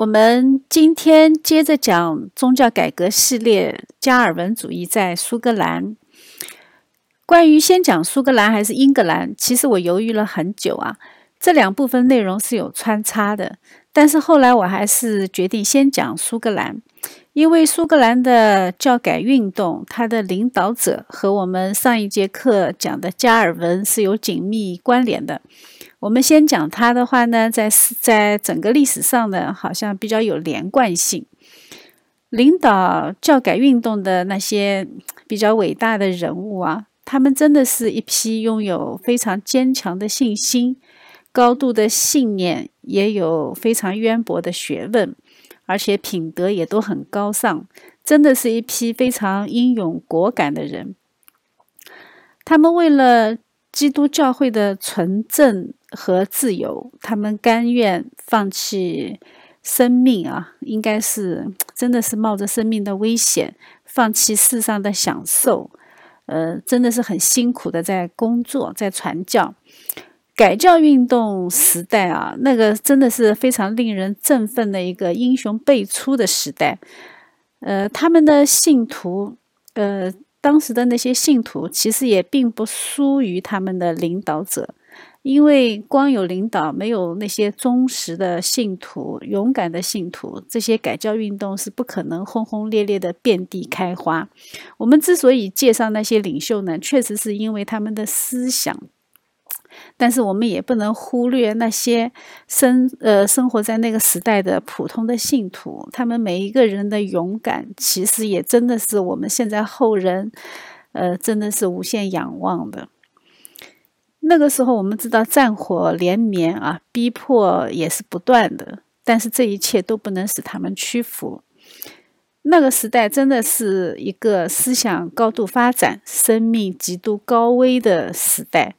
我们今天接着讲宗教改革系列，加尔文主义在苏格兰。关于先讲苏格兰还是英格兰，其实我犹豫了很久啊。这两部分内容是有穿插的，但是后来我还是决定先讲苏格兰，因为苏格兰的教改运动，它的领导者和我们上一节课讲的加尔文是有紧密关联的。我们先讲他的话呢，在在整个历史上呢，好像比较有连贯性。领导教改运动的那些比较伟大的人物啊，他们真的是一批拥有非常坚强的信心。高度的信念，也有非常渊博的学问，而且品德也都很高尚，真的是一批非常英勇果敢的人。他们为了基督教会的纯正和自由，他们甘愿放弃生命啊，应该是真的是冒着生命的危险，放弃世上的享受，呃，真的是很辛苦的在工作，在传教。改教运动时代啊，那个真的是非常令人振奋的一个英雄辈出的时代。呃，他们的信徒，呃，当时的那些信徒其实也并不输于他们的领导者，因为光有领导，没有那些忠实的信徒、勇敢的信徒，这些改教运动是不可能轰轰烈烈的遍地开花。我们之所以介绍那些领袖呢，确实是因为他们的思想。但是我们也不能忽略那些生呃生活在那个时代的普通的信徒，他们每一个人的勇敢，其实也真的是我们现在后人，呃，真的是无限仰望的。那个时候我们知道战火连绵啊，逼迫也是不断的，但是这一切都不能使他们屈服。那个时代真的是一个思想高度发展、生命极度高危的时代。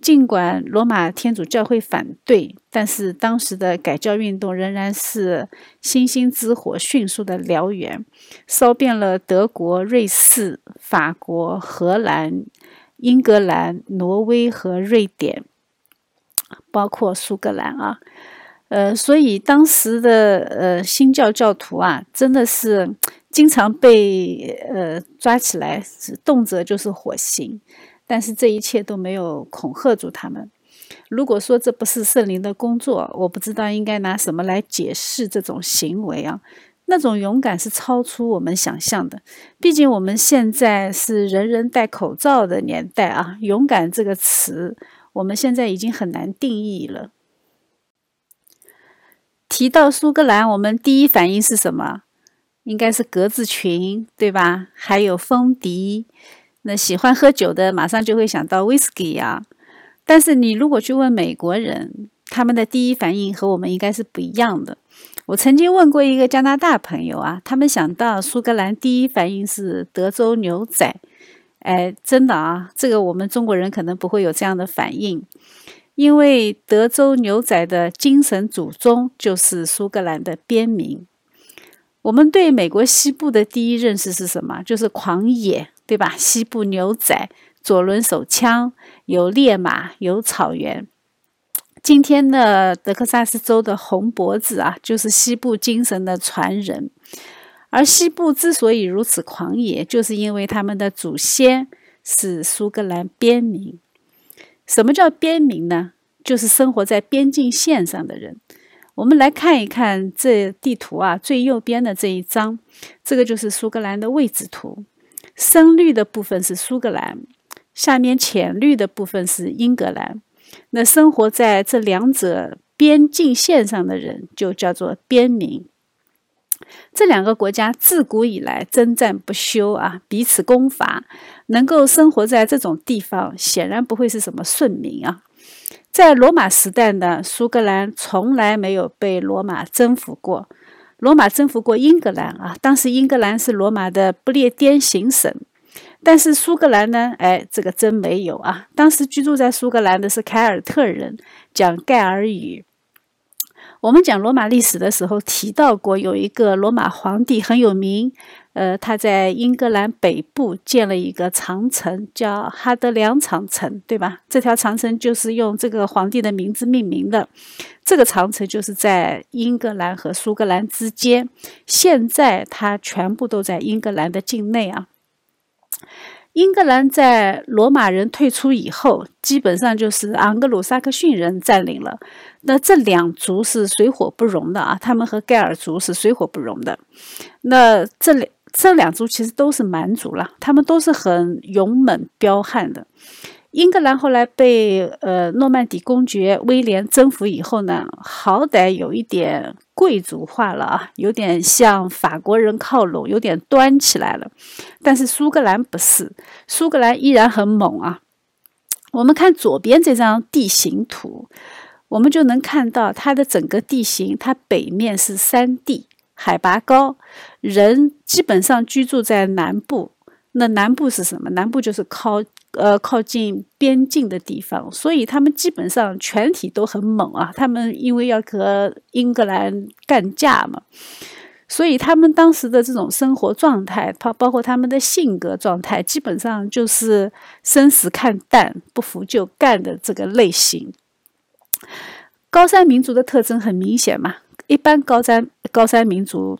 尽管罗马天主教会反对，但是当时的改教运动仍然是星星之火迅速的燎原，烧遍了德国、瑞士、法国、荷兰、英格兰、挪威和瑞典，包括苏格兰啊。呃，所以当时的呃新教教徒啊，真的是经常被呃抓起来，动辄就是火刑。但是这一切都没有恐吓住他们。如果说这不是圣灵的工作，我不知道应该拿什么来解释这种行为啊！那种勇敢是超出我们想象的。毕竟我们现在是人人戴口罩的年代啊，勇敢这个词我们现在已经很难定义了。提到苏格兰，我们第一反应是什么？应该是格子裙，对吧？还有风笛。那喜欢喝酒的马上就会想到威士忌啊，但是你如果去问美国人，他们的第一反应和我们应该是不一样的。我曾经问过一个加拿大朋友啊，他们想到苏格兰第一反应是德州牛仔，哎，真的啊，这个我们中国人可能不会有这样的反应，因为德州牛仔的精神祖宗就是苏格兰的边民。我们对美国西部的第一认识是什么？就是狂野。对吧？西部牛仔，左轮手枪，有烈马，有草原。今天的德克萨斯州的红脖子啊，就是西部精神的传人。而西部之所以如此狂野，就是因为他们的祖先是苏格兰边民。什么叫边民呢？就是生活在边境线上的人。我们来看一看这地图啊，最右边的这一张，这个就是苏格兰的位置图。深绿的部分是苏格兰，下面浅绿的部分是英格兰。那生活在这两者边境线上的人就叫做边民。这两个国家自古以来征战不休啊，彼此攻伐，能够生活在这种地方，显然不会是什么顺民啊。在罗马时代呢，苏格兰从来没有被罗马征服过。罗马征服过英格兰啊，当时英格兰是罗马的不列颠行省，但是苏格兰呢？哎，这个真没有啊！当时居住在苏格兰的是凯尔特人，讲盖尔语。我们讲罗马历史的时候提到过，有一个罗马皇帝很有名，呃，他在英格兰北部建了一个长城，叫哈德良长城，对吧？这条长城就是用这个皇帝的名字命名的。这个长城就是在英格兰和苏格兰之间，现在它全部都在英格兰的境内啊。英格兰在罗马人退出以后，基本上就是昂格鲁萨克逊人占领了。那这两族是水火不容的啊，他们和盖尔族是水火不容的。那这两这两族其实都是蛮族了，他们都是很勇猛彪悍的。英格兰后来被呃诺曼底公爵威廉征服以后呢，好歹有一点贵族化了啊，有点向法国人靠拢，有点端起来了。但是苏格兰不是，苏格兰依然很猛啊。我们看左边这张地形图，我们就能看到它的整个地形，它北面是山地，海拔高，人基本上居住在南部。那南部是什么？南部就是靠。呃，靠近边境的地方，所以他们基本上全体都很猛啊。他们因为要和英格兰干架嘛，所以他们当时的这种生活状态，包包括他们的性格状态，基本上就是生死看淡、不服就干的这个类型。高山民族的特征很明显嘛，一般高山高山民族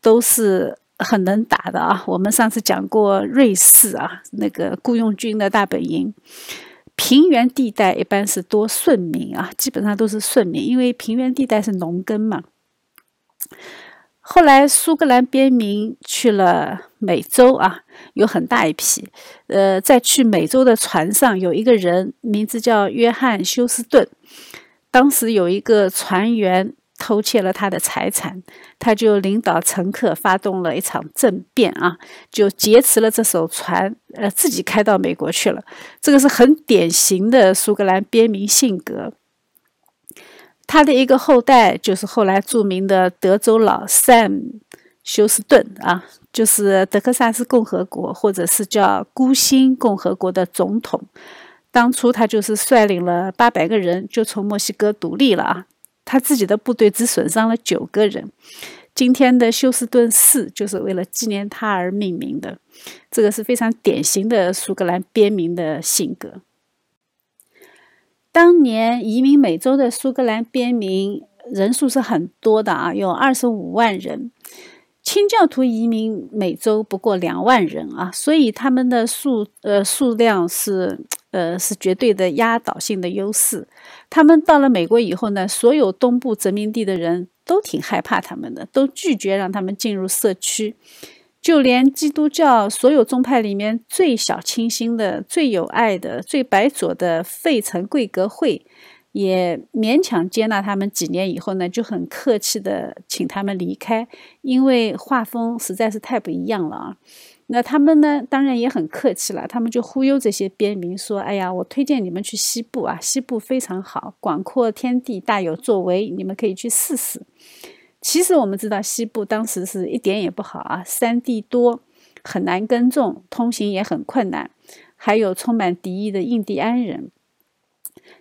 都是。很能打的啊！我们上次讲过瑞士啊，那个雇佣军的大本营。平原地带一般是多顺民啊，基本上都是顺民，因为平原地带是农耕嘛。后来苏格兰边民去了美洲啊，有很大一批。呃，在去美洲的船上有一个人，名字叫约翰休斯顿。当时有一个船员。偷窃了他的财产，他就领导乘客发动了一场政变啊，就劫持了这艘船，呃，自己开到美国去了。这个是很典型的苏格兰边民性格。他的一个后代就是后来著名的德州老 Sam 休斯顿啊，就是德克萨斯共和国或者是叫孤星共和国的总统。当初他就是率领了八百个人，就从墨西哥独立了啊。他自己的部队只损伤了九个人。今天的休斯顿市就是为了纪念他而命名的，这个是非常典型的苏格兰边民的性格。当年移民美洲的苏格兰边民人数是很多的啊，有二十五万人。清教徒移民美洲不过两万人啊，所以他们的数呃数量是。呃，是绝对的压倒性的优势。他们到了美国以后呢，所有东部殖民地的人都挺害怕他们的，都拒绝让他们进入社区。就连基督教所有宗派里面最小清新的、最有爱的、最白左的费城贵格会，也勉强接纳他们。几年以后呢，就很客气的请他们离开，因为画风实在是太不一样了啊。那他们呢？当然也很客气了。他们就忽悠这些边民说：“哎呀，我推荐你们去西部啊，西部非常好，广阔天地，大有作为，你们可以去试试。”其实我们知道，西部当时是一点也不好啊，山地多，很难耕种，通行也很困难，还有充满敌意的印第安人。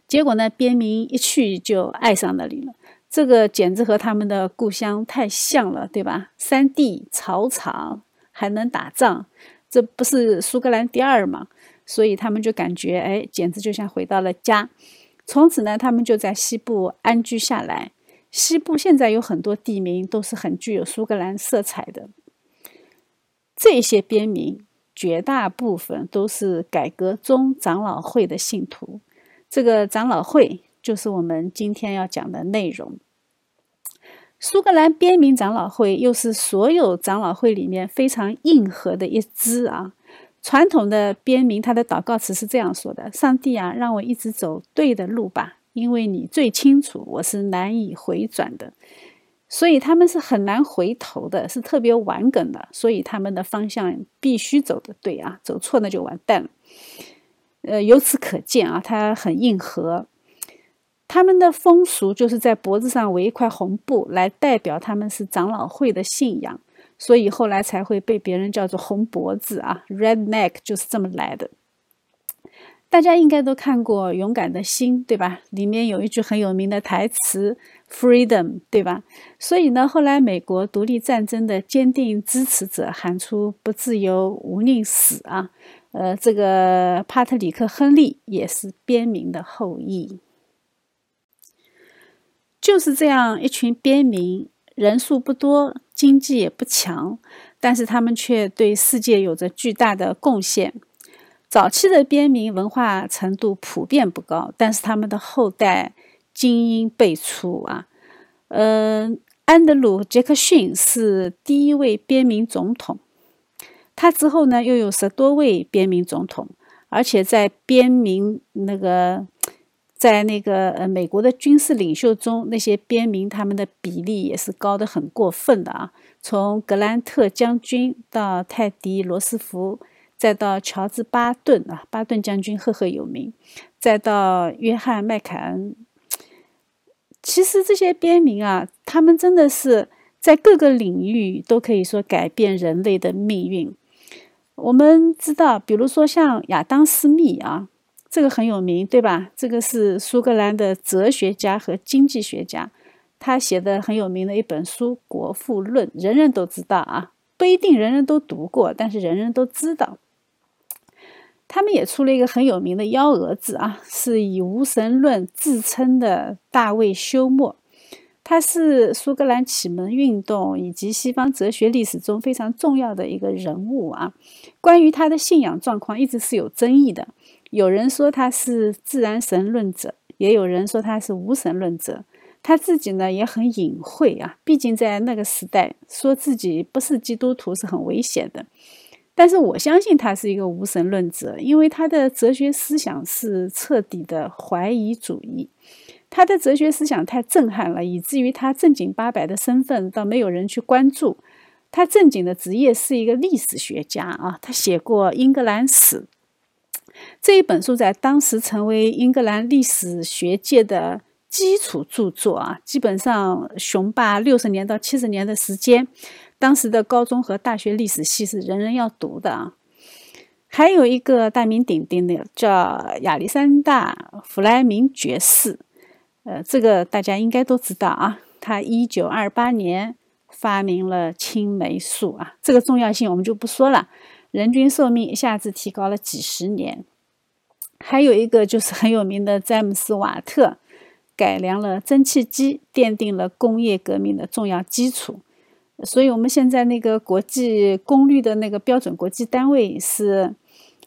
结果呢，边民一去就爱上那里了。这个简直和他们的故乡太像了，对吧？山地草场。还能打仗，这不是苏格兰第二吗？所以他们就感觉，哎，简直就像回到了家。从此呢，他们就在西部安居下来。西部现在有很多地名都是很具有苏格兰色彩的。这些边民绝大部分都是改革宗长老会的信徒。这个长老会就是我们今天要讲的内容。苏格兰边民长老会又是所有长老会里面非常硬核的一支啊。传统的边民他的祷告词是这样说的：“上帝啊，让我一直走对的路吧，因为你最清楚我是难以回转的。”所以他们是很难回头的，是特别顽梗的。所以他们的方向必须走的对啊，走错那就完蛋了。呃，由此可见啊，他很硬核。他们的风俗就是在脖子上围一块红布，来代表他们是长老会的信仰，所以后来才会被别人叫做红脖子啊，Red Neck 就是这么来的。大家应该都看过《勇敢的心》，对吧？里面有一句很有名的台词：“Freedom”，对吧？所以呢，后来美国独立战争的坚定支持者喊出“不自由，无宁死”啊。呃，这个帕特里克·亨利也是边民的后裔。就是这样一群边民，人数不多，经济也不强，但是他们却对世界有着巨大的贡献。早期的边民文化程度普遍不高，但是他们的后代精英辈出啊。嗯，安德鲁·杰克逊是第一位边民总统，他之后呢又有十多位边民总统，而且在边民那个。在那个呃，美国的军事领袖中，那些边民他们的比例也是高的很过分的啊。从格兰特将军到泰迪罗斯福，再到乔治巴顿啊，巴顿将军赫赫有名，再到约翰麦凯恩。其实这些边民啊，他们真的是在各个领域都可以说改变人类的命运。我们知道，比如说像亚当斯密啊。这个很有名，对吧？这个是苏格兰的哲学家和经济学家，他写的很有名的一本书《国富论》，人人都知道啊，不一定人人都读过，但是人人都知道。他们也出了一个很有名的幺蛾子啊，是以无神论自称的大卫休谟，他是苏格兰启蒙运动以及西方哲学历史中非常重要的一个人物啊。关于他的信仰状况，一直是有争议的。有人说他是自然神论者，也有人说他是无神论者。他自己呢也很隐晦啊，毕竟在那个时代，说自己不是基督徒是很危险的。但是我相信他是一个无神论者，因为他的哲学思想是彻底的怀疑主义。他的哲学思想太震撼了，以至于他正经八百的身份倒没有人去关注。他正经的职业是一个历史学家啊，他写过英格兰史。这一本书在当时成为英格兰历史学界的基础著作啊，基本上雄霸六十年到七十年的时间。当时的高中和大学历史系是人人要读的啊。还有一个大名鼎鼎的叫亚历山大·弗莱明爵士，呃，这个大家应该都知道啊。他一九二八年发明了青霉素啊，这个重要性我们就不说了。人均寿命一下子提高了几十年。还有一个就是很有名的詹姆斯·瓦特，改良了蒸汽机，奠定了工业革命的重要基础。所以，我们现在那个国际功率的那个标准国际单位是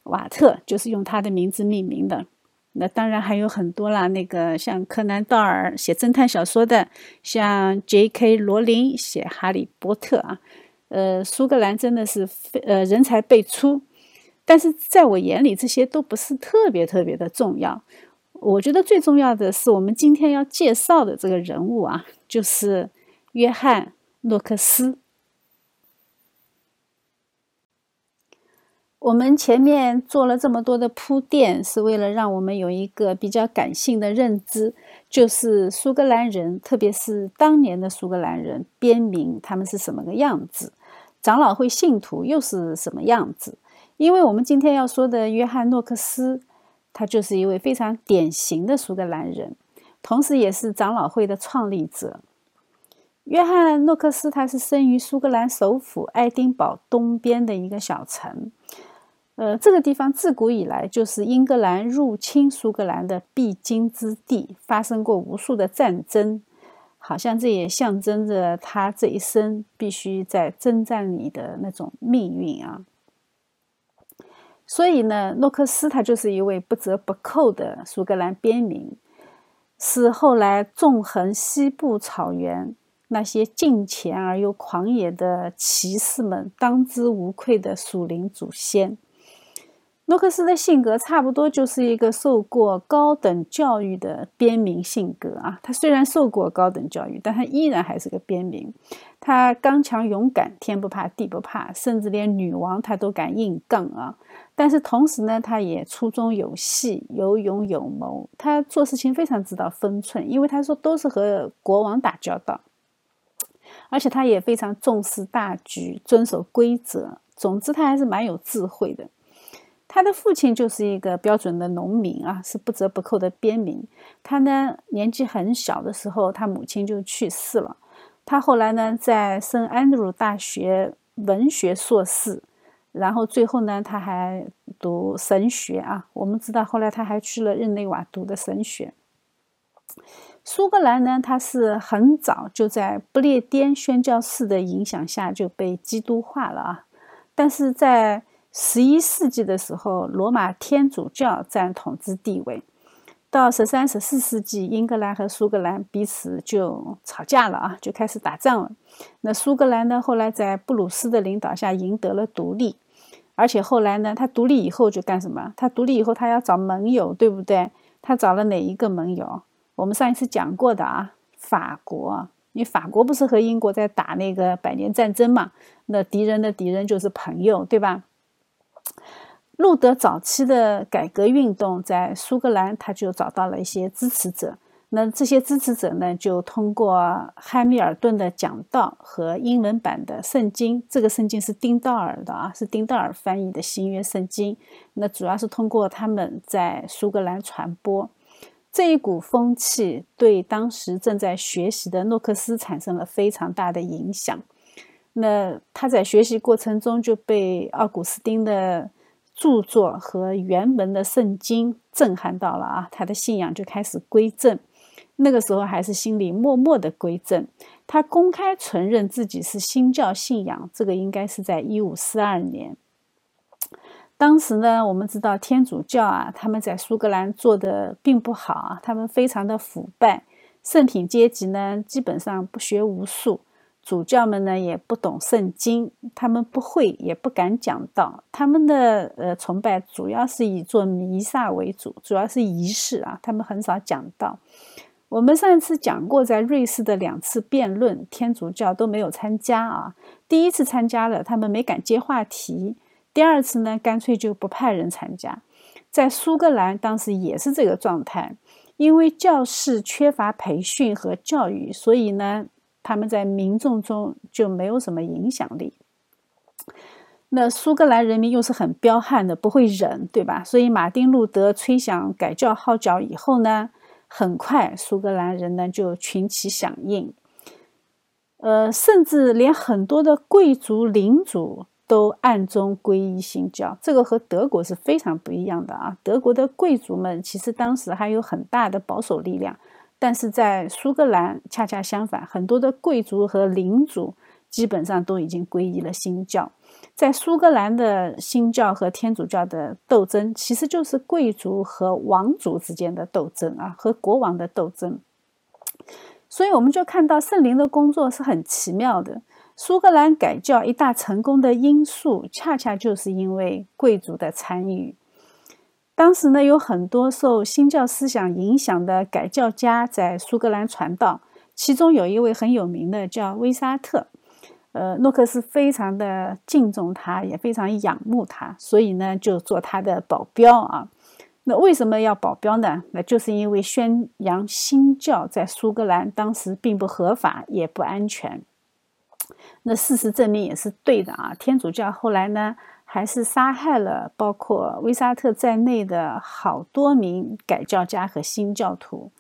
瓦特，就是用他的名字命名的。那当然还有很多啦，那个像柯南·道尔写侦探小说的，像 J.K. 罗琳写《哈利波特》啊，呃，苏格兰真的是呃人才辈出。但是在我眼里，这些都不是特别特别的重要。我觉得最重要的是我们今天要介绍的这个人物啊，就是约翰·诺克斯。我们前面做了这么多的铺垫，是为了让我们有一个比较感性的认知，就是苏格兰人，特别是当年的苏格兰人边民，他们是什么个样子？长老会信徒又是什么样子？因为我们今天要说的约翰诺克斯，他就是一位非常典型的苏格兰人，同时也是长老会的创立者。约翰诺克斯他是生于苏格兰首府爱丁堡东边的一个小城，呃，这个地方自古以来就是英格兰入侵苏格兰的必经之地，发生过无数的战争，好像这也象征着他这一生必须在征战里的那种命运啊。所以呢，诺克斯他就是一位不折不扣的苏格兰边民，是后来纵横西部草原那些近前而又狂野的骑士们当之无愧的属灵祖先。诺克斯的性格差不多就是一个受过高等教育的边民性格啊。他虽然受过高等教育，但他依然还是个边民。他刚强勇敢，天不怕地不怕，甚至连女王他都敢硬杠啊。但是同时呢，他也粗中有细，有勇有谋。他做事情非常知道分寸，因为他说都是和国王打交道，而且他也非常重视大局，遵守规则。总之，他还是蛮有智慧的。他的父亲就是一个标准的农民啊，是不折不扣的边民。他呢年纪很小的时候，他母亲就去世了。他后来呢在圣安德鲁大学文学硕士，然后最后呢他还读神学啊。我们知道后来他还去了日内瓦读的神学。苏格兰呢，它是很早就在不列颠宣教士的影响下就被基督化了啊。但是在十一世纪的时候，罗马天主教占统治地位。到十三、十四世纪，英格兰和苏格兰彼此就吵架了啊，就开始打仗了。那苏格兰呢，后来在布鲁斯的领导下赢得了独立，而且后来呢，他独立以后就干什么？他独立以后，他要找盟友，对不对？他找了哪一个盟友？我们上一次讲过的啊，法国。因为法国不是和英国在打那个百年战争嘛？那敌人的敌人就是朋友，对吧？路德早期的改革运动在苏格兰，他就找到了一些支持者。那这些支持者呢，就通过汉密尔顿的讲道和英文版的圣经，这个圣经是丁道尔的啊，是丁道尔翻译的新约圣经。那主要是通过他们在苏格兰传播这一股风气，对当时正在学习的诺克斯产生了非常大的影响。那他在学习过程中就被奥古斯丁的。著作和原文的圣经震撼到了啊，他的信仰就开始归正。那个时候还是心里默默的归正。他公开承认自己是新教信仰，这个应该是在一五四二年。当时呢，我们知道天主教啊，他们在苏格兰做的并不好啊，他们非常的腐败，圣品阶级呢基本上不学无术。主教们呢也不懂圣经，他们不会也不敢讲道，他们的呃崇拜主要是以做弥撒为主，主要是仪式啊，他们很少讲道。我们上一次讲过，在瑞士的两次辩论，天主教都没有参加啊。第一次参加了，他们没敢接话题；第二次呢，干脆就不派人参加。在苏格兰当时也是这个状态，因为教士缺乏培训和教育，所以呢。他们在民众中就没有什么影响力。那苏格兰人民又是很彪悍的，不会忍，对吧？所以马丁路德吹响改教号角以后呢，很快苏格兰人呢就群起响应。呃，甚至连很多的贵族领主都暗中皈依新教，这个和德国是非常不一样的啊。德国的贵族们其实当时还有很大的保守力量。但是在苏格兰恰恰相反，很多的贵族和领主基本上都已经皈依了新教。在苏格兰的新教和天主教的斗争，其实就是贵族和王族之间的斗争啊，和国王的斗争。所以我们就看到圣灵的工作是很奇妙的。苏格兰改教一大成功的因素，恰恰就是因为贵族的参与。当时呢，有很多受新教思想影响的改教家在苏格兰传道，其中有一位很有名的叫威沙特，呃，诺克斯非常的敬重他，也非常仰慕他，所以呢，就做他的保镖啊。那为什么要保镖呢？那就是因为宣扬新教在苏格兰当时并不合法，也不安全。那事实证明也是对的啊。天主教后来呢？还是杀害了包括威沙特在内的好多名改教家和新教徒。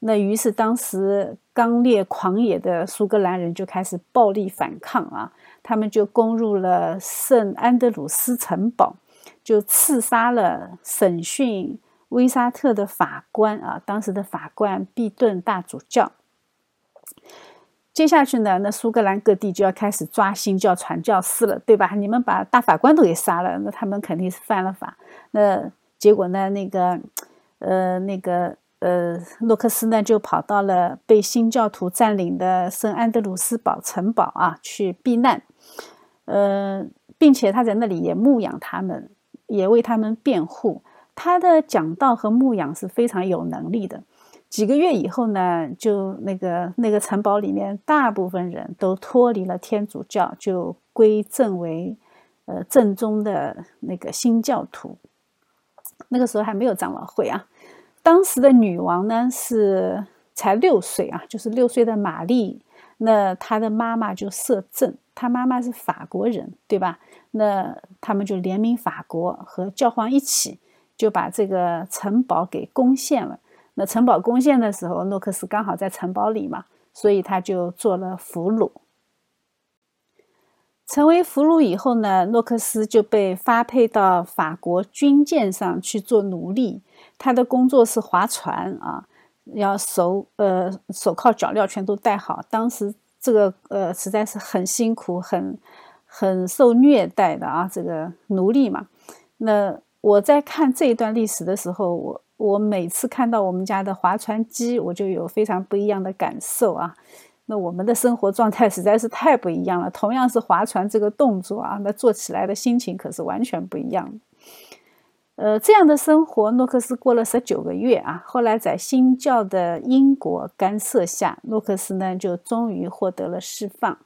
那于是，当时刚烈狂野的苏格兰人就开始暴力反抗啊！他们就攻入了圣安德鲁斯城堡，就刺杀了审讯威沙特的法官啊！当时的法官毕顿大主教。接下去呢，那苏格兰各地就要开始抓新教传教士了，对吧？你们把大法官都给杀了，那他们肯定是犯了法。那结果呢，那个，呃，那个，呃，洛克斯呢就跑到了被新教徒占领的圣安德鲁斯堡城堡啊去避难，呃，并且他在那里也牧养他们，也为他们辩护。他的讲道和牧养是非常有能力的。几个月以后呢，就那个那个城堡里面，大部分人都脱离了天主教，就归正为呃正宗的那个新教徒。那个时候还没有长老会啊。当时的女王呢是才六岁啊，就是六岁的玛丽。那她的妈妈就摄政，她妈妈是法国人，对吧？那他们就联名法国和教皇一起，就把这个城堡给攻陷了。那城堡攻陷的时候，诺克斯刚好在城堡里嘛，所以他就做了俘虏。成为俘虏以后呢，诺克斯就被发配到法国军舰上去做奴隶。他的工作是划船啊，要手呃手铐脚镣全都戴好。当时这个呃实在是很辛苦，很很受虐待的啊，这个奴隶嘛。那我在看这一段历史的时候，我我每次看到我们家的划船机，我就有非常不一样的感受啊。那我们的生活状态实在是太不一样了。同样是划船这个动作啊，那做起来的心情可是完全不一样。呃，这样的生活，诺克斯过了十九个月啊。后来在新教的英国干涉下，诺克斯呢就终于获得了释放。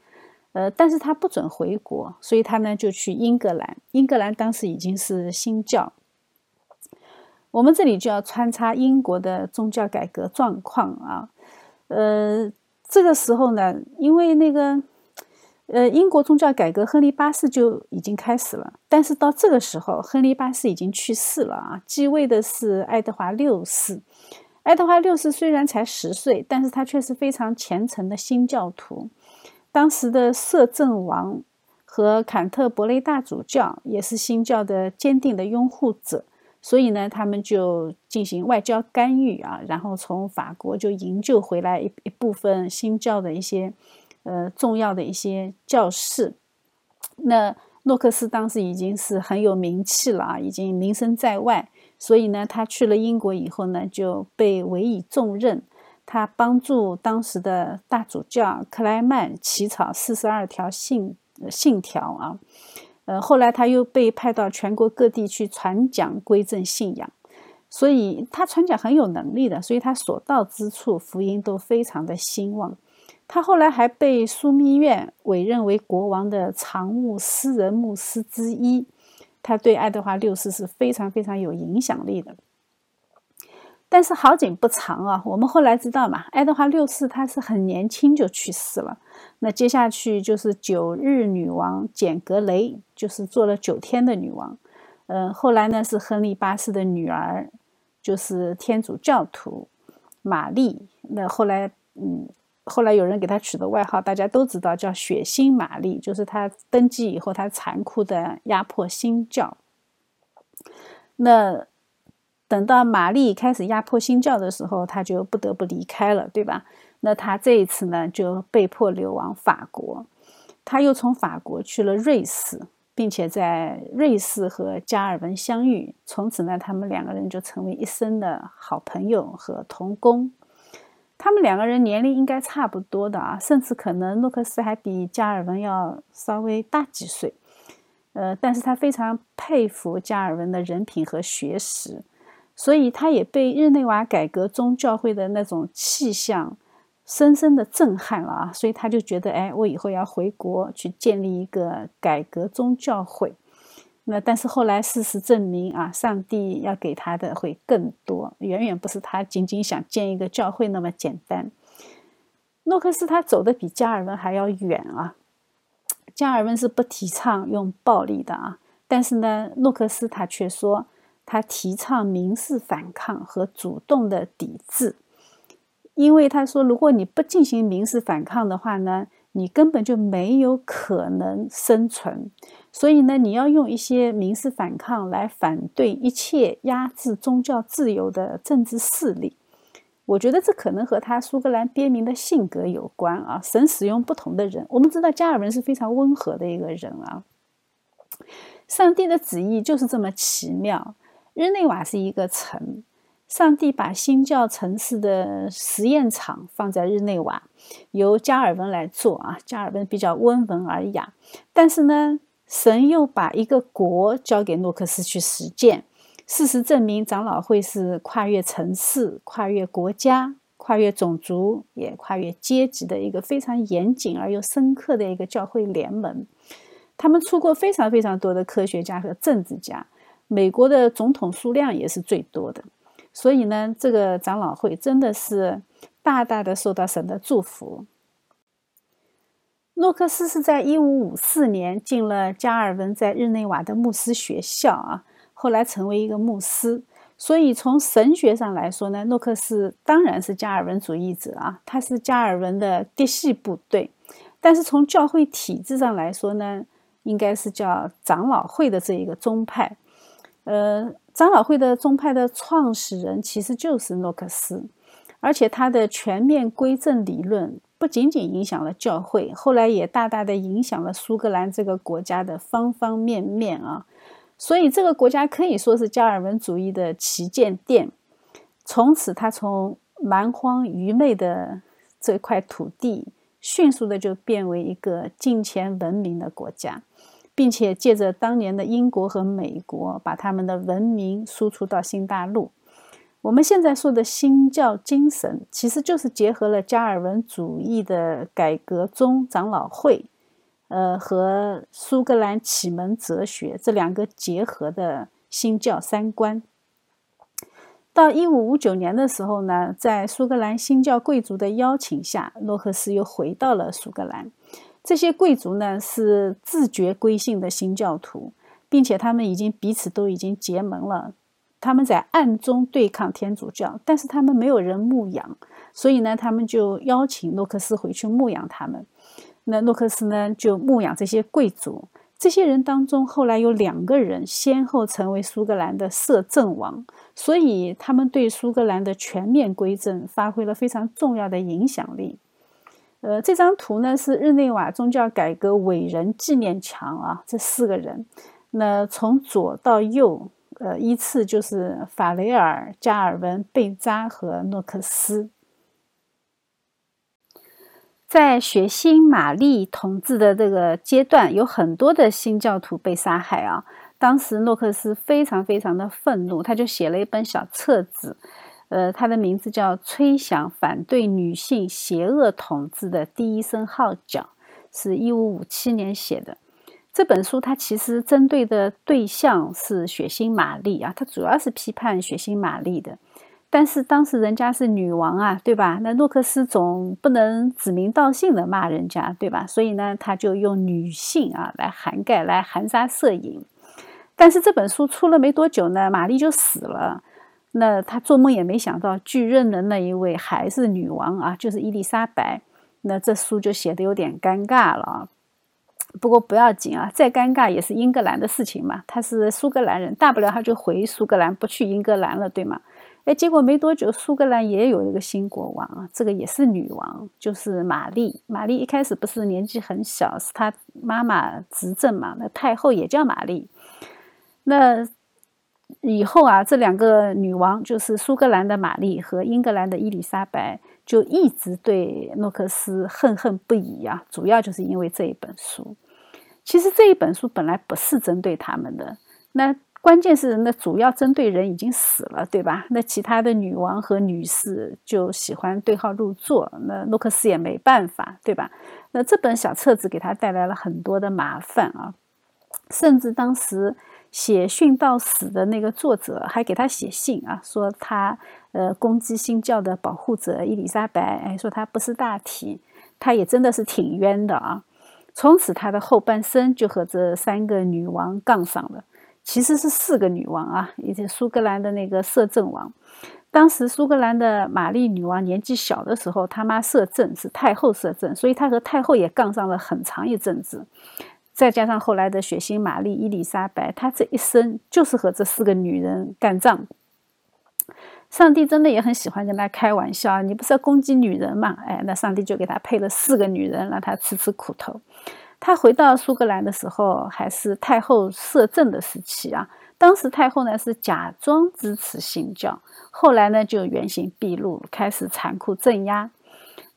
呃，但是他不准回国，所以他呢就去英格兰。英格兰当时已经是新教。我们这里就要穿插英国的宗教改革状况啊。呃，这个时候呢，因为那个。呃，英国宗教改革，亨利八世就已经开始了。但是到这个时候，亨利八世已经去世了啊，继位的是爱德华六世。爱德华六世虽然才十岁，但是他却是非常虔诚的新教徒。当时的摄政王和坎特伯雷大主教也是新教的坚定的拥护者，所以呢，他们就进行外交干预啊，然后从法国就营救回来一一部分新教的一些。呃，重要的一些教士，那诺克斯当时已经是很有名气了啊，已经名声在外，所以呢，他去了英国以后呢，就被委以重任。他帮助当时的大主教克莱曼起草四十二条信信条啊，呃，后来他又被派到全国各地去传讲归正信仰，所以他传讲很有能力的，所以他所到之处福音都非常的兴旺。他后来还被枢密院委任为国王的常务私人牧师之一，他对爱德华六世是非常非常有影响力的。但是好景不长啊，我们后来知道嘛，爱德华六世他是很年轻就去世了。那接下去就是九日女王简·格雷，就是做了九天的女王。嗯，后来呢是亨利八世的女儿，就是天主教徒玛丽。那后来，嗯。后来有人给他取的外号，大家都知道，叫“血腥玛丽”，就是他登基以后，他残酷的压迫新教。那等到玛丽开始压迫新教的时候，他就不得不离开了，对吧？那他这一次呢，就被迫流亡法国。他又从法国去了瑞士，并且在瑞士和加尔文相遇，从此呢，他们两个人就成为一生的好朋友和同工。他们两个人年龄应该差不多的啊，甚至可能诺克斯还比加尔文要稍微大几岁。呃，但是他非常佩服加尔文的人品和学识，所以他也被日内瓦改革宗教会的那种气象深深的震撼了啊，所以他就觉得，哎，我以后要回国去建立一个改革宗教会。那但是后来事实证明啊，上帝要给他的会更多，远远不是他仅仅想建一个教会那么简单。诺克斯他走的比加尔文还要远啊，加尔文是不提倡用暴力的啊，但是呢，诺克斯他却说他提倡民事反抗和主动的抵制，因为他说如果你不进行民事反抗的话呢。你根本就没有可能生存，所以呢，你要用一些民事反抗来反对一切压制宗教自由的政治势力。我觉得这可能和他苏格兰边民的性格有关啊。神使用不同的人，我们知道加尔文是非常温和的一个人啊。上帝的旨意就是这么奇妙。日内瓦是一个城。上帝把新教城市的实验场放在日内瓦，由加尔文来做啊。加尔文比较温文尔雅，但是呢，神又把一个国交给诺克斯去实践。事实证明，长老会是跨越城市、跨越国家、跨越种族，也跨越阶级的一个非常严谨而又深刻的一个教会联盟。他们出过非常非常多的科学家和政治家，美国的总统数量也是最多的。所以呢，这个长老会真的是大大的受到神的祝福。诺克斯是在一五五四年进了加尔文在日内瓦的牧师学校啊，后来成为一个牧师。所以从神学上来说呢，诺克斯当然是加尔文主义者啊，他是加尔文的嫡系部队。但是从教会体制上来说呢，应该是叫长老会的这一个宗派，呃。长老会的宗派的创始人其实就是诺克斯，而且他的全面归正理论不仅仅影响了教会，后来也大大的影响了苏格兰这个国家的方方面面啊。所以这个国家可以说是加尔文主义的旗舰店。从此，他从蛮荒愚昧的这块土地，迅速的就变为一个近前文明的国家，并且借着当年的英国和美国，把他们的文明输出到新大陆。我们现在说的新教精神，其实就是结合了加尔文主义的改革宗长老会，呃，和苏格兰启蒙哲学这两个结合的新教三观。到一五五九年的时候呢，在苏格兰新教贵族的邀请下，诺克斯又回到了苏格兰。这些贵族呢是自觉归信的新教徒，并且他们已经彼此都已经结盟了。他们在暗中对抗天主教，但是他们没有人牧养，所以呢，他们就邀请诺克斯回去牧养他们。那诺克斯呢，就牧养这些贵族。这些人当中，后来有两个人先后成为苏格兰的摄政王，所以他们对苏格兰的全面归正发挥了非常重要的影响力。呃，这张图呢是日内瓦宗教改革伟人纪念墙啊，这四个人，那从左到右。呃，依次就是法雷尔、加尔文、贝扎和诺克斯。在血腥玛丽统治的这个阶段，有很多的新教徒被杀害啊。当时诺克斯非常非常的愤怒，他就写了一本小册子，呃，他的名字叫《吹响反对女性邪恶统治的第一声号角》，是一五五七年写的。这本书它其实针对的对象是血腥玛丽啊，它主要是批判血腥玛丽的。但是当时人家是女王啊，对吧？那诺克斯总不能指名道姓的骂人家，对吧？所以呢，他就用女性啊来涵盖，来含沙射影。但是这本书出了没多久呢，玛丽就死了。那他做梦也没想到，继任的那一位还是女王啊，就是伊丽莎白。那这书就写的有点尴尬了。不过不要紧啊，再尴尬也是英格兰的事情嘛。他是苏格兰人，大不了他就回苏格兰，不去英格兰了，对吗？哎，结果没多久，苏格兰也有一个新国王啊，这个也是女王，就是玛丽。玛丽一开始不是年纪很小，是她妈妈执政嘛，那太后也叫玛丽。那以后啊，这两个女王就是苏格兰的玛丽和英格兰的伊丽莎白。就一直对诺克斯恨恨不已呀，主要就是因为这一本书。其实这一本书本来不是针对他们的，那关键是那主要针对人已经死了，对吧？那其他的女王和女士就喜欢对号入座，那诺克斯也没办法，对吧？那这本小册子给他带来了很多的麻烦啊，甚至当时。写信到死的那个作者还给他写信啊，说他呃攻击新教的保护者伊丽莎白，哎，说他不是大体，他也真的是挺冤的啊。从此他的后半生就和这三个女王杠上了，其实是四个女王啊，以及苏格兰的那个摄政王。当时苏格兰的玛丽女王年纪小的时候，他妈摄政是太后摄政，所以她和太后也杠上了很长一阵子。再加上后来的血腥玛丽伊丽莎白，她这一生就是和这四个女人干仗。上帝真的也很喜欢跟他开玩笑，你不是要攻击女人嘛？哎，那上帝就给他配了四个女人，让他吃吃苦头。他回到苏格兰的时候，还是太后摄政的时期啊。当时太后呢是假装支持新教，后来呢就原形毕露，开始残酷镇压。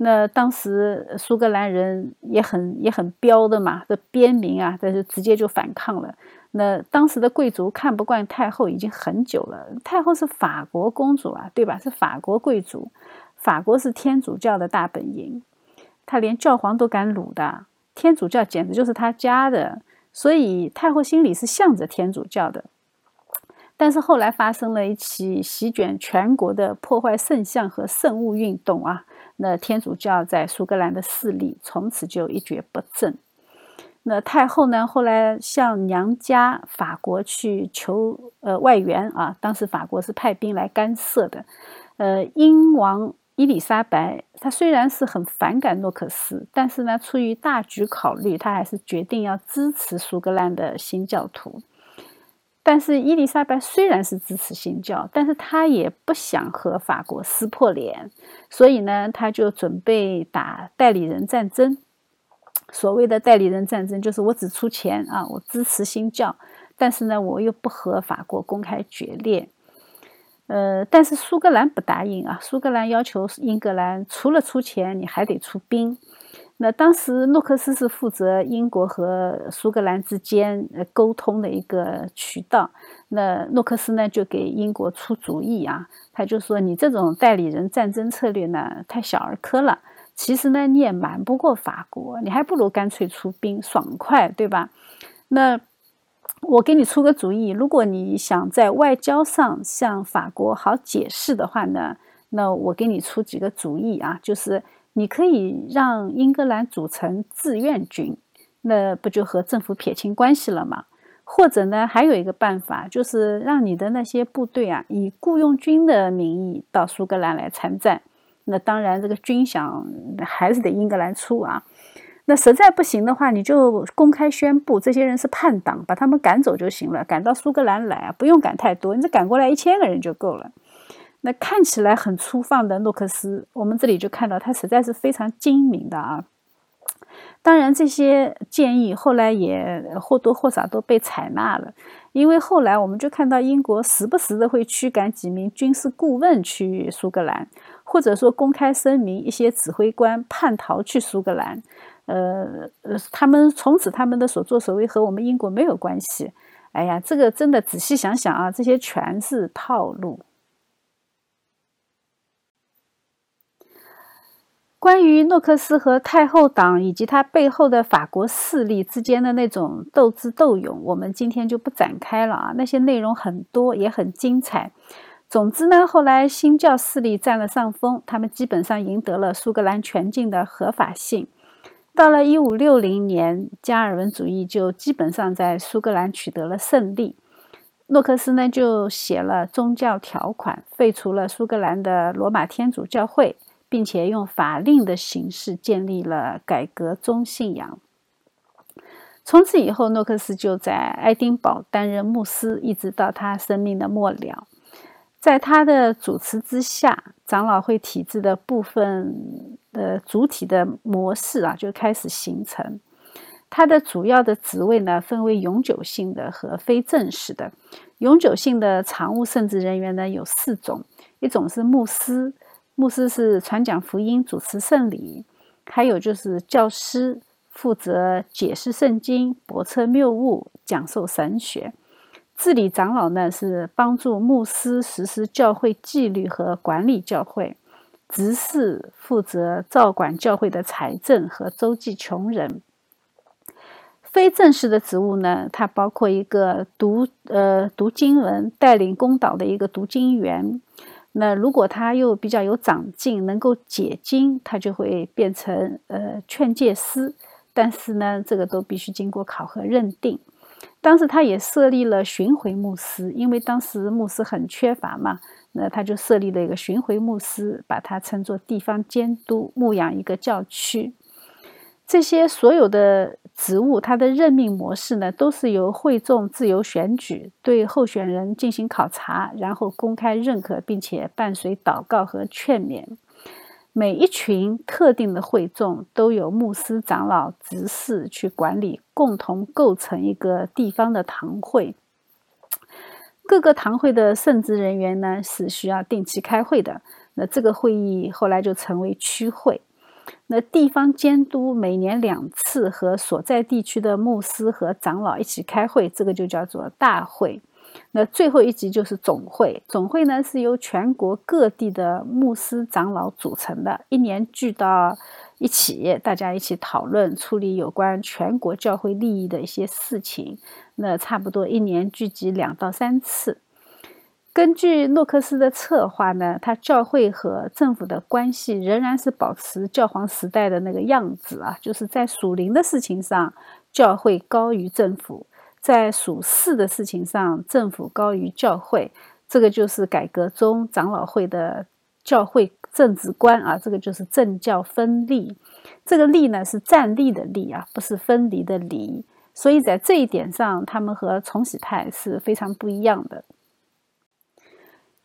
那当时苏格兰人也很也很彪的嘛，这边民啊，这就直接就反抗了。那当时的贵族看不惯太后已经很久了，太后是法国公主啊，对吧？是法国贵族，法国是天主教的大本营，他连教皇都敢掳的，天主教简直就是他家的，所以太后心里是向着天主教的。但是后来发生了一起席卷全国的破坏圣像和圣物运动啊。那天主教在苏格兰的势力从此就一蹶不振。那太后呢，后来向娘家法国去求呃外援啊，当时法国是派兵来干涉的。呃，英王伊丽莎白，她虽然是很反感诺克斯，但是呢，出于大局考虑，她还是决定要支持苏格兰的新教徒。但是伊丽莎白虽然是支持新教，但是她也不想和法国撕破脸，所以呢，她就准备打代理人战争。所谓的代理人战争，就是我只出钱啊，我支持新教，但是呢，我又不和法国公开决裂。呃，但是苏格兰不答应啊，苏格兰要求英格兰除了出钱，你还得出兵。那当时诺克斯是负责英国和苏格兰之间呃沟通的一个渠道。那诺克斯呢就给英国出主意啊，他就说你这种代理人战争策略呢太小儿科了。其实呢你也瞒不过法国，你还不如干脆出兵，爽快，对吧？那我给你出个主意，如果你想在外交上向法国好解释的话呢，那我给你出几个主意啊，就是。你可以让英格兰组成志愿军，那不就和政府撇清关系了吗？或者呢，还有一个办法，就是让你的那些部队啊，以雇佣军的名义到苏格兰来参战。那当然，这个军饷还是得英格兰出啊。那实在不行的话，你就公开宣布这些人是叛党，把他们赶走就行了，赶到苏格兰来啊，不用赶太多，你这赶过来一千个人就够了。那看起来很粗放的诺克斯，我们这里就看到他实在是非常精明的啊。当然，这些建议后来也或多或少都被采纳了，因为后来我们就看到英国时不时的会驱赶几名军事顾问去苏格兰，或者说公开声明一些指挥官叛逃去苏格兰。呃，他们从此他们的所作所为和我们英国没有关系。哎呀，这个真的仔细想想啊，这些全是套路。关于诺克斯和太后党以及他背后的法国势力之间的那种斗智斗勇，我们今天就不展开了啊。那些内容很多，也很精彩。总之呢，后来新教势力占了上风，他们基本上赢得了苏格兰全境的合法性。到了一五六零年，加尔文主义就基本上在苏格兰取得了胜利。诺克斯呢就写了宗教条款，废除了苏格兰的罗马天主教会。并且用法令的形式建立了改革宗信仰。从此以后，诺克斯就在爱丁堡担任牧师，一直到他生命的末了。在他的主持之下，长老会体制的部分的主体的模式啊，就开始形成。他的主要的职位呢，分为永久性的和非正式的。永久性的常务圣职人员呢，有四种，一种是牧师。牧师是传讲福音、主持圣礼，还有就是教师，负责解释圣经、驳斥谬误、讲授神学。治理长老呢是帮助牧师实施教会纪律和管理教会。执事负责照管教会的财政和周济穷人。非正式的职务呢，它包括一个读呃读经文、带领公祷的一个读经员。那如果他又比较有长进，能够解经，他就会变成呃劝诫师。但是呢，这个都必须经过考核认定。当时他也设立了巡回牧师，因为当时牧师很缺乏嘛，那他就设立了一个巡回牧师，把它称作地方监督，牧养一个教区。这些所有的。职务，它的任命模式呢，都是由会众自由选举，对候选人进行考察，然后公开认可，并且伴随祷告和劝勉。每一群特定的会众都有牧师、长老、执事去管理，共同构成一个地方的堂会。各个堂会的圣职人员呢，是需要定期开会的。那这个会议后来就成为区会。那地方监督每年两次和所在地区的牧师和长老一起开会，这个就叫做大会。那最后一级就是总会，总会呢是由全国各地的牧师长老组成的，一年聚到一起，大家一起讨论处理有关全国教会利益的一些事情。那差不多一年聚集两到三次。根据诺克斯的策划呢，他教会和政府的关系仍然是保持教皇时代的那个样子啊，就是在属灵的事情上，教会高于政府；在属世的事情上，政府高于教会。这个就是改革中长老会的教会政治观啊，这个就是政教分立。这个立呢是站立的立啊，不是分离的离。所以在这一点上，他们和重启派是非常不一样的。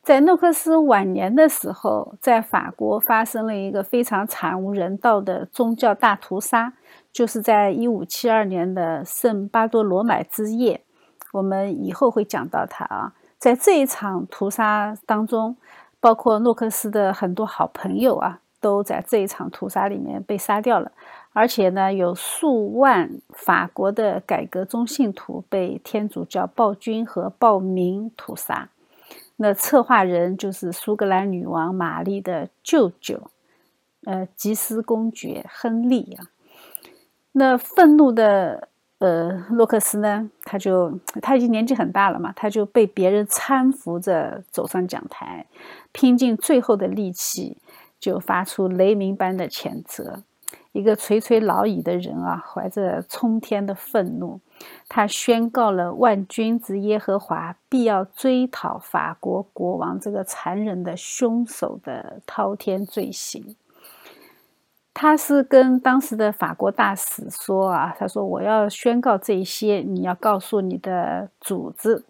在诺克斯晚年的时候，在法国发生了一个非常惨无人道的宗教大屠杀，就是在一五七二年的圣巴多罗买之夜。我们以后会讲到他啊，在这一场屠杀当中，包括诺克斯的很多好朋友啊，都在这一场屠杀里面被杀掉了。而且呢，有数万法国的改革宗信徒被天主教暴君和暴民屠杀。那策划人就是苏格兰女王玛丽的舅舅，呃，吉斯公爵亨利啊。那愤怒的呃洛克斯呢，他就他已经年纪很大了嘛，他就被别人搀扶着走上讲台，拼尽最后的力气，就发出雷鸣般的谴责。一个垂垂老矣的人啊，怀着冲天的愤怒。他宣告了万军之耶和华必要追讨法国国王这个残忍的凶手的滔天罪行。他是跟当时的法国大使说啊，他说：“我要宣告这些，你要告诉你的组织。”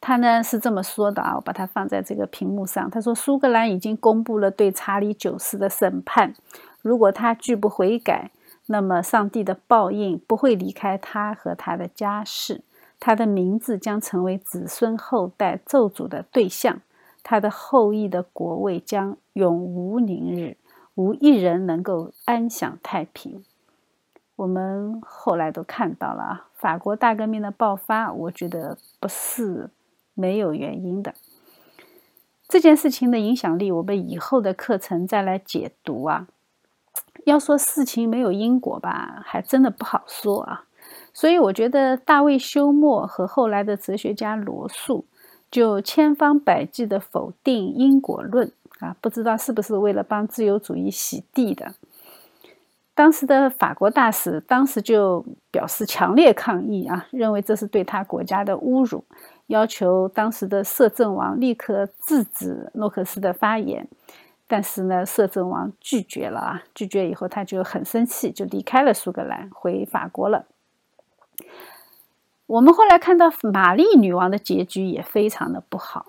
他呢是这么说的啊，我把它放在这个屏幕上。他说：“苏格兰已经公布了对查理九世的审判，如果他拒不悔改。”那么，上帝的报应不会离开他和他的家世，他的名字将成为子孙后代咒诅的对象，他的后裔的国位将永无宁日，无一人能够安享太平。我们后来都看到了啊，法国大革命的爆发，我觉得不是没有原因的。这件事情的影响力，我们以后的课程再来解读啊。要说事情没有因果吧，还真的不好说啊。所以我觉得大卫休谟和后来的哲学家罗素就千方百计地否定因果论啊，不知道是不是为了帮自由主义洗地的。当时的法国大使当时就表示强烈抗议啊，认为这是对他国家的侮辱，要求当时的摄政王立刻制止诺克斯的发言。但是呢，摄政王拒绝了啊！拒绝以后，他就很生气，就离开了苏格兰，回法国了。我们后来看到玛丽女王的结局也非常的不好。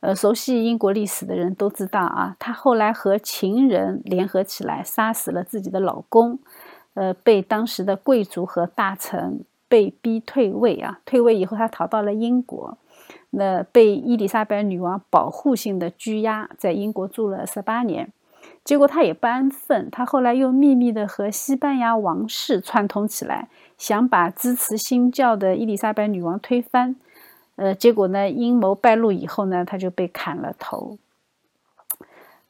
呃，熟悉英国历史的人都知道啊，她后来和情人联合起来杀死了自己的老公，呃，被当时的贵族和大臣被逼退位啊。退位以后，她逃到了英国。那被伊丽莎白女王保护性的拘押，在英国住了十八年，结果他也不安分，他后来又秘密的和西班牙王室串通起来，想把支持新教的伊丽莎白女王推翻。呃，结果呢，阴谋败露以后呢，他就被砍了头。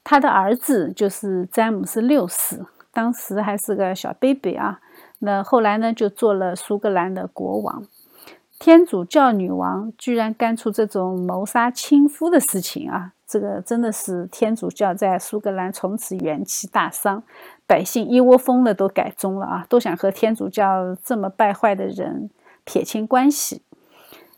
他的儿子就是詹姆斯六世，当时还是个小 baby 啊，那后来呢，就做了苏格兰的国王。天主教女王居然干出这种谋杀亲夫的事情啊！这个真的是天主教在苏格兰从此元气大伤，百姓一窝蜂的都改宗了啊，都想和天主教这么败坏的人撇清关系。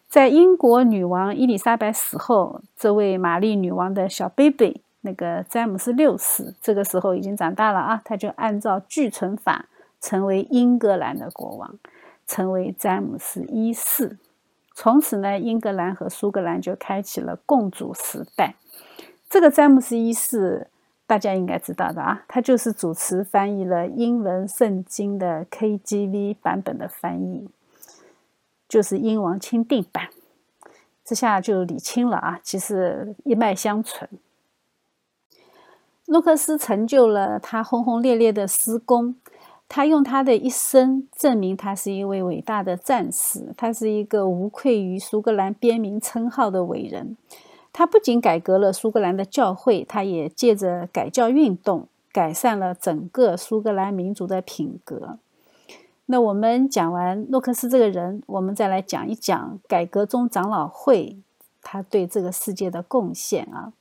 在英国女王伊丽莎白死后，这位玛丽女王的小 baby 那个詹姆斯六世，这个时候已经长大了啊，他就按照继承法成为英格兰的国王。成为詹姆斯一世，从此呢，英格兰和苏格兰就开启了共主时代。这个詹姆斯一世，大家应该知道的啊，他就是主持翻译了英文圣经的 KGV 版本的翻译，就是英王钦定版。这下就理清了啊，其实一脉相承。诺克斯成就了他轰轰烈烈的施工。他用他的一生证明他是一位伟大的战士，他是一个无愧于苏格兰边民称号的伟人。他不仅改革了苏格兰的教会，他也借着改教运动改善了整个苏格兰民族的品格。那我们讲完诺克斯这个人，我们再来讲一讲改革中长老会他对这个世界的贡献啊。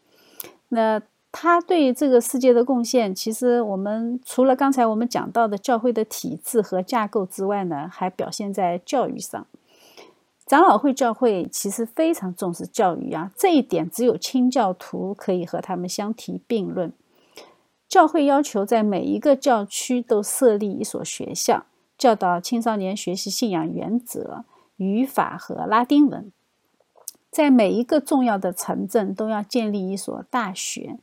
那。他对这个世界的贡献，其实我们除了刚才我们讲到的教会的体制和架构之外呢，还表现在教育上。长老会教会其实非常重视教育啊，这一点只有清教徒可以和他们相提并论。教会要求在每一个教区都设立一所学校，教导青少年学习信仰原则、语法和拉丁文。在每一个重要的城镇都要建立一所大学。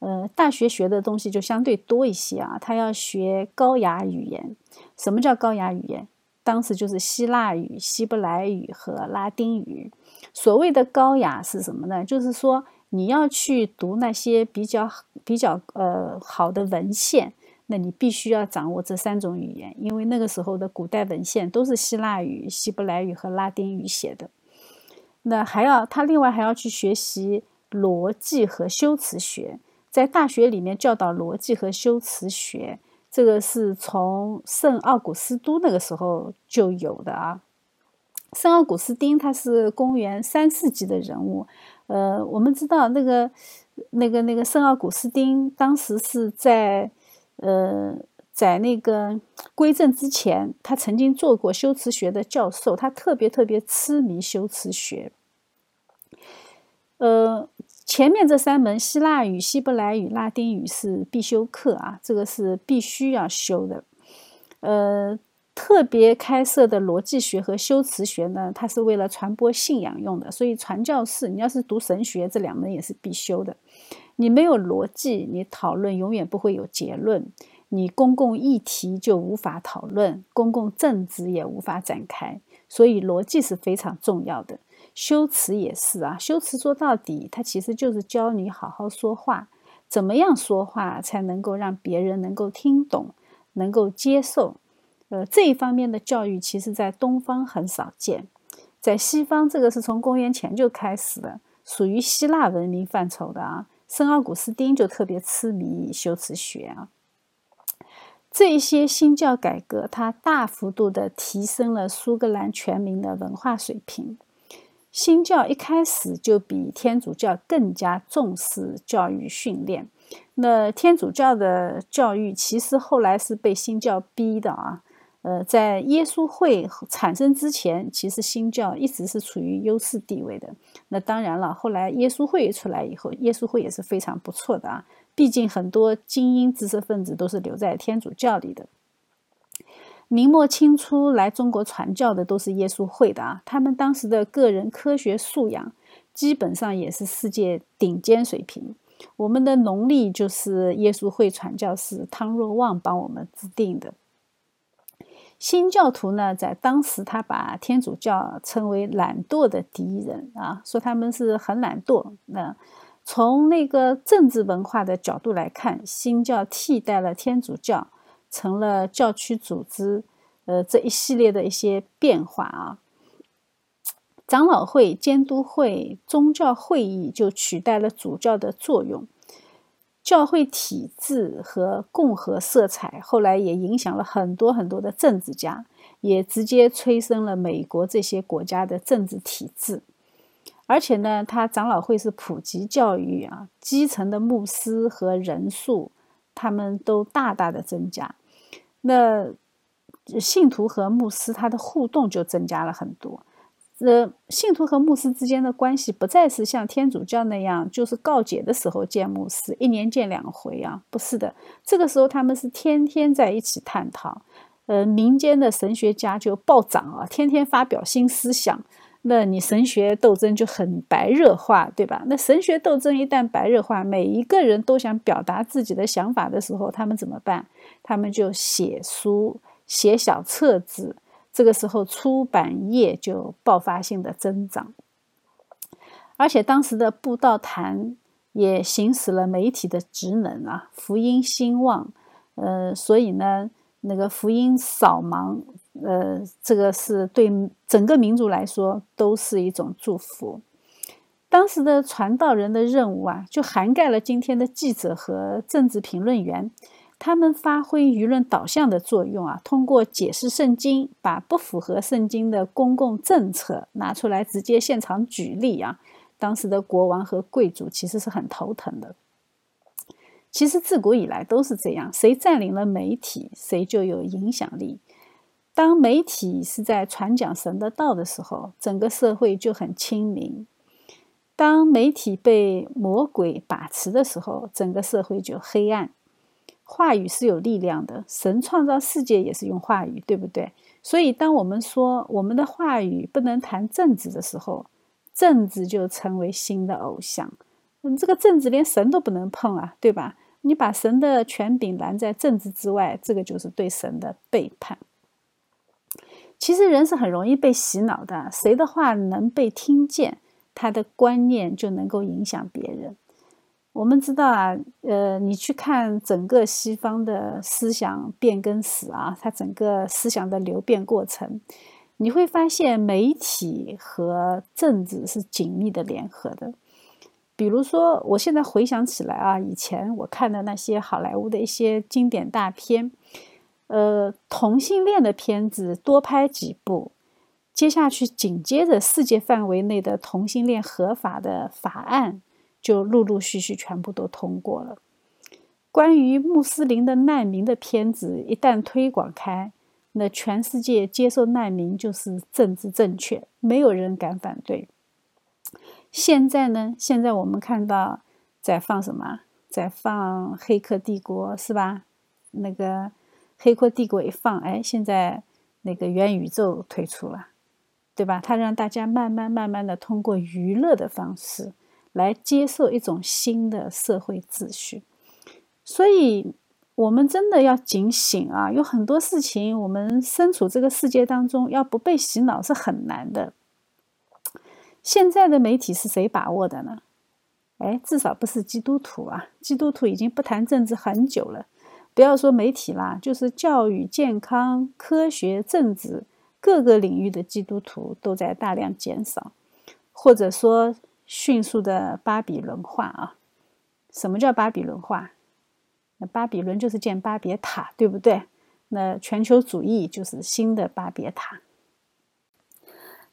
呃，大学学的东西就相对多一些啊。他要学高雅语言。什么叫高雅语言？当时就是希腊语、希伯来语和拉丁语。所谓的高雅是什么呢？就是说你要去读那些比较比较呃好的文献，那你必须要掌握这三种语言，因为那个时候的古代文献都是希腊语、希伯来语和拉丁语写的。那还要他另外还要去学习逻辑和修辞学。在大学里面教导逻辑和修辞学，这个是从圣奥古斯都那个时候就有的啊。圣奥古斯丁他是公元三世纪的人物，呃，我们知道那个那个那个圣奥古斯丁当时是在呃在那个归正之前，他曾经做过修辞学的教授，他特别特别痴迷修辞学，呃。前面这三门希腊语、希伯来语、拉丁语是必修课啊，这个是必须要修的。呃，特别开设的逻辑学和修辞学呢，它是为了传播信仰用的。所以传教士，你要是读神学，这两门也是必修的。你没有逻辑，你讨论永远不会有结论，你公共议题就无法讨论，公共政治也无法展开。所以逻辑是非常重要的。修辞也是啊，修辞说到底，它其实就是教你好好说话，怎么样说话才能够让别人能够听懂，能够接受。呃，这一方面的教育，其实在东方很少见，在西方，这个是从公元前就开始的，属于希腊文明范畴的啊。圣奥古斯丁就特别痴迷修辞学啊。这些新教改革，它大幅度的提升了苏格兰全民的文化水平。新教一开始就比天主教更加重视教育训练。那天主教的教育其实后来是被新教逼的啊。呃，在耶稣会产生之前，其实新教一直是处于优势地位的。那当然了，后来耶稣会出来以后，耶稣会也是非常不错的啊。毕竟很多精英知识分子都是留在天主教里的。明末清初来中国传教的都是耶稣会的啊，他们当时的个人科学素养基本上也是世界顶尖水平。我们的农历就是耶稣会传教士汤若望帮我们制定的。新教徒呢，在当时他把天主教称为懒惰的敌人啊，说他们是很懒惰。那从那个政治文化的角度来看，新教替代了天主教。成了教区组织，呃，这一系列的一些变化啊，长老会、监督会、宗教会议就取代了主教的作用，教会体制和共和色彩后来也影响了很多很多的政治家，也直接催生了美国这些国家的政治体制。而且呢，他长老会是普及教育啊，基层的牧师和人数。他们都大大的增加，那信徒和牧师他的互动就增加了很多。呃，信徒和牧师之间的关系不再是像天主教那样，就是告解的时候见牧师，一年见两回啊，不是的。这个时候他们是天天在一起探讨，呃，民间的神学家就暴涨啊，天天发表新思想。那你神学斗争就很白热化，对吧？那神学斗争一旦白热化，每一个人都想表达自己的想法的时候，他们怎么办？他们就写书、写小册子。这个时候，出版业就爆发性的增长，而且当时的布道坛也行使了媒体的职能啊，福音兴旺。呃，所以呢，那个福音扫盲。呃，这个是对整个民族来说都是一种祝福。当时的传道人的任务啊，就涵盖了今天的记者和政治评论员，他们发挥舆论导向的作用啊，通过解释圣经，把不符合圣经的公共政策拿出来直接现场举例啊。当时的国王和贵族其实是很头疼的。其实自古以来都是这样，谁占领了媒体，谁就有影响力。当媒体是在传讲神的道的时候，整个社会就很清明；当媒体被魔鬼把持的时候，整个社会就黑暗。话语是有力量的，神创造世界也是用话语，对不对？所以，当我们说我们的话语不能谈政治的时候，政治就成为新的偶像。嗯，这个政治连神都不能碰啊，对吧？你把神的权柄拦在政治之外，这个就是对神的背叛。其实人是很容易被洗脑的，谁的话能被听见，他的观念就能够影响别人。我们知道啊，呃，你去看整个西方的思想变更史啊，它整个思想的流变过程，你会发现媒体和政治是紧密的联合的。比如说，我现在回想起来啊，以前我看的那些好莱坞的一些经典大片，呃，同性恋的片子多拍几部，接下去紧接着世界范围内的同性恋合法的法案就陆陆续续全部都通过了。关于穆斯林的难民的片子一旦推广开，那全世界接受难民就是政治正确，没有人敢反对。现在呢？现在我们看到在放什么？在放《黑客帝国》是吧？那个《黑客帝国》一放，哎，现在那个元宇宙推出了，对吧？它让大家慢慢慢慢的通过娱乐的方式来接受一种新的社会秩序。所以，我们真的要警醒啊！有很多事情，我们身处这个世界当中，要不被洗脑是很难的。现在的媒体是谁把握的呢？哎，至少不是基督徒啊！基督徒已经不谈政治很久了。不要说媒体啦，就是教育、健康、科学、政治各个领域的基督徒都在大量减少，或者说迅速的巴比伦化啊！什么叫巴比伦化？那巴比伦就是建巴别塔，对不对？那全球主义就是新的巴别塔。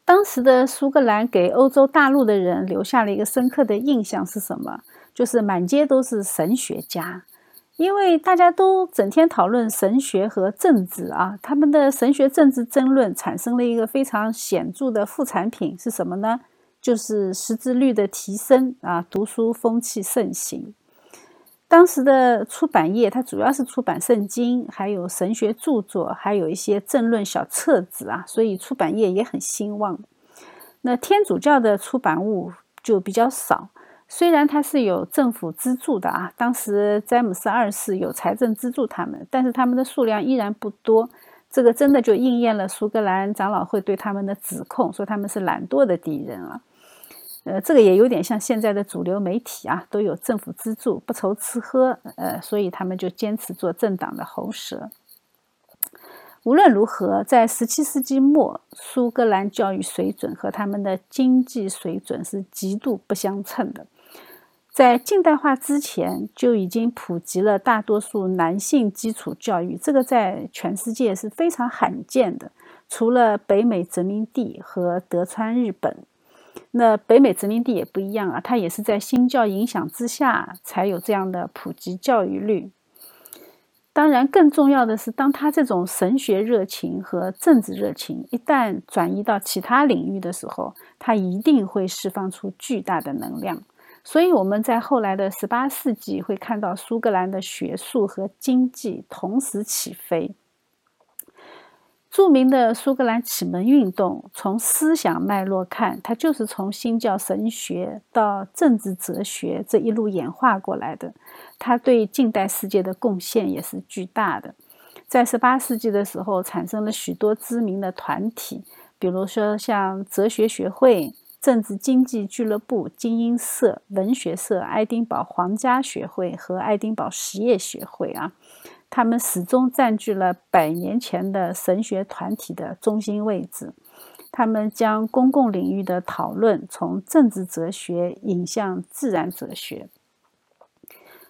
当时的苏格兰给欧洲大陆的人留下了一个深刻的印象是什么？就是满街都是神学家，因为大家都整天讨论神学和政治啊，他们的神学政治争论产生了一个非常显著的副产品是什么呢？就是识字率的提升啊，读书风气盛行。当时的出版业，它主要是出版圣经，还有神学著作，还有一些政论小册子啊，所以出版业也很兴旺。那天主教的出版物就比较少，虽然它是有政府资助的啊，当时詹姆斯二世有财政资助他们，但是他们的数量依然不多。这个真的就应验了苏格兰长老会对他们的指控，说他们是懒惰的敌人啊。呃，这个也有点像现在的主流媒体啊，都有政府资助，不愁吃喝，呃，所以他们就坚持做政党的喉舌。无论如何，在17世纪末，苏格兰教育水准和他们的经济水准是极度不相称的。在近代化之前，就已经普及了大多数男性基础教育，这个在全世界是非常罕见的，除了北美殖民地和德川日本。那北美殖民地也不一样啊，它也是在新教影响之下才有这样的普及教育率。当然，更重要的是，当他这种神学热情和政治热情一旦转移到其他领域的时候，他一定会释放出巨大的能量。所以，我们在后来的十八世纪会看到苏格兰的学术和经济同时起飞。著名的苏格兰启蒙运动，从思想脉络看，它就是从新教神学到政治哲学这一路演化过来的。它对近代世界的贡献也是巨大的。在十八世纪的时候，产生了许多知名的团体，比如说像哲学学会、政治经济俱乐部、精英社、文学社、爱丁堡皇家学会和爱丁堡实业学会啊。他们始终占据了百年前的神学团体的中心位置。他们将公共领域的讨论从政治哲学引向自然哲学。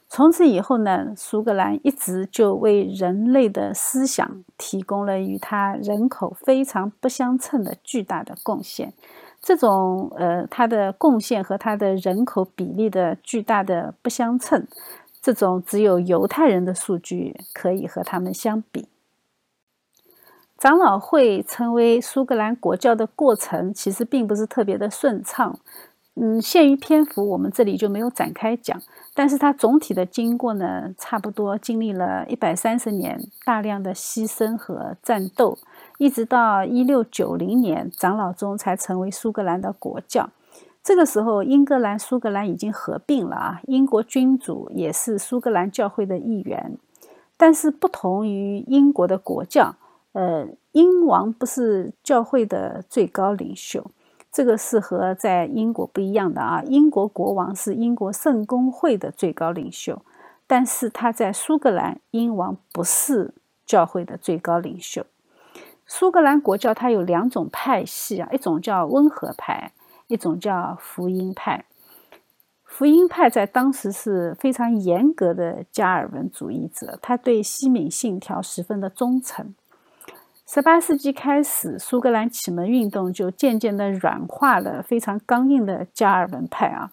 从此以后呢，苏格兰一直就为人类的思想提供了与他人口非常不相称的巨大的贡献。这种呃，他的贡献和他的人口比例的巨大的不相称。这种只有犹太人的数据可以和他们相比。长老会成为苏格兰国教的过程，其实并不是特别的顺畅。嗯，限于篇幅，我们这里就没有展开讲。但是它总体的经过呢，差不多经历了一百三十年，大量的牺牲和战斗，一直到一六九零年，长老宗才成为苏格兰的国教。这个时候，英格兰、苏格兰已经合并了啊，英国君主也是苏格兰教会的一员。但是不同于英国的国教，呃，英王不是教会的最高领袖。这个是和在英国不一样的啊！英国国王是英国圣公会的最高领袖，但是他在苏格兰，英王不是教会的最高领袖。苏格兰国教它有两种派系啊，一种叫温和派，一种叫福音派。福音派在当时是非常严格的加尔文主义者，他对西敏信条十分的忠诚。十八世纪开始，苏格兰启蒙运动就渐渐地软化了非常刚硬的加尔文派啊，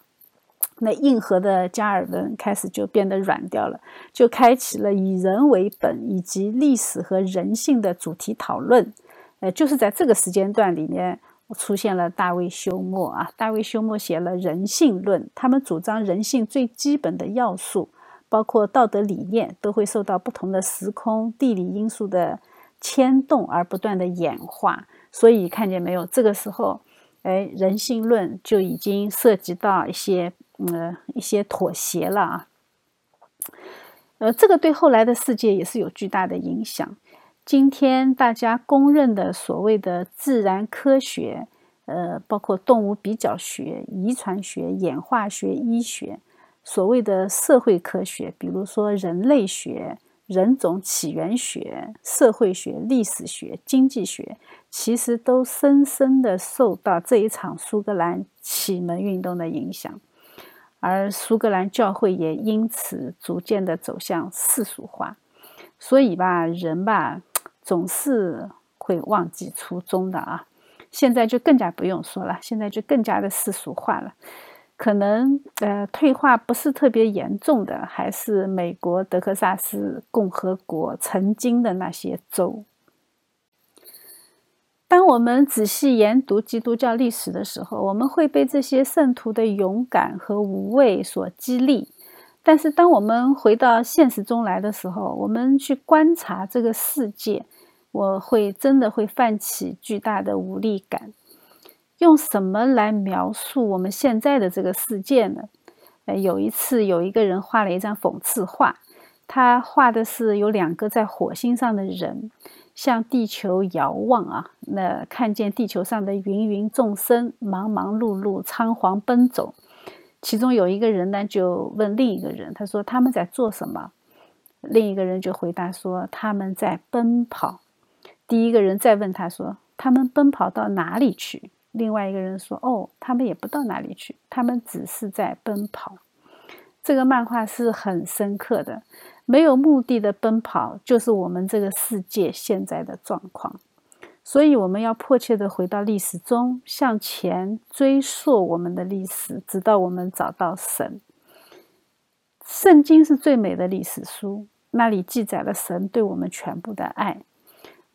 那硬核的加尔文开始就变得软掉了，就开启了以人为本以及历史和人性的主题讨论。呃，就是在这个时间段里面出现了大卫休谟啊，大卫休谟写了《人性论》，他们主张人性最基本的要素，包括道德理念，都会受到不同的时空、地理因素的。牵动而不断的演化，所以看见没有？这个时候，哎，人性论就已经涉及到一些，呃，一些妥协了啊。呃，这个对后来的世界也是有巨大的影响。今天大家公认的所谓的自然科学，呃，包括动物比较学、遗传学、演化学、医学，所谓的社会科学，比如说人类学。人种起源学、社会学、历史学、经济学，其实都深深的受到这一场苏格兰启蒙运动的影响，而苏格兰教会也因此逐渐的走向世俗化。所以吧，人吧，总是会忘记初衷的啊！现在就更加不用说了，现在就更加的世俗化了。可能呃退化不是特别严重的，还是美国德克萨斯共和国曾经的那些州。当我们仔细研读基督教历史的时候，我们会被这些圣徒的勇敢和无畏所激励。但是，当我们回到现实中来的时候，我们去观察这个世界，我会真的会泛起巨大的无力感。用什么来描述我们现在的这个世界呢？呃，有一次有一个人画了一张讽刺画，他画的是有两个在火星上的人向地球遥望啊，那看见地球上的芸芸众生忙忙碌碌、仓皇奔走。其中有一个人呢，就问另一个人，他说：“他们在做什么？”另一个人就回答说：“他们在奔跑。”第一个人再问他说：“他们奔跑到哪里去？”另外一个人说：“哦，他们也不到哪里去，他们只是在奔跑。”这个漫画是很深刻的，没有目的的奔跑就是我们这个世界现在的状况。所以，我们要迫切的回到历史中，向前追溯我们的历史，直到我们找到神。圣经是最美的历史书，那里记载了神对我们全部的爱。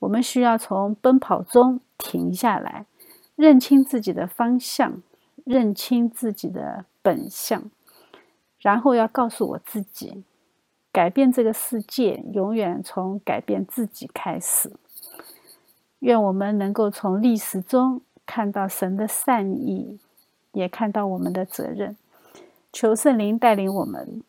我们需要从奔跑中停下来。认清自己的方向，认清自己的本相，然后要告诉我自己，改变这个世界永远从改变自己开始。愿我们能够从历史中看到神的善意，也看到我们的责任。求圣灵带领我们，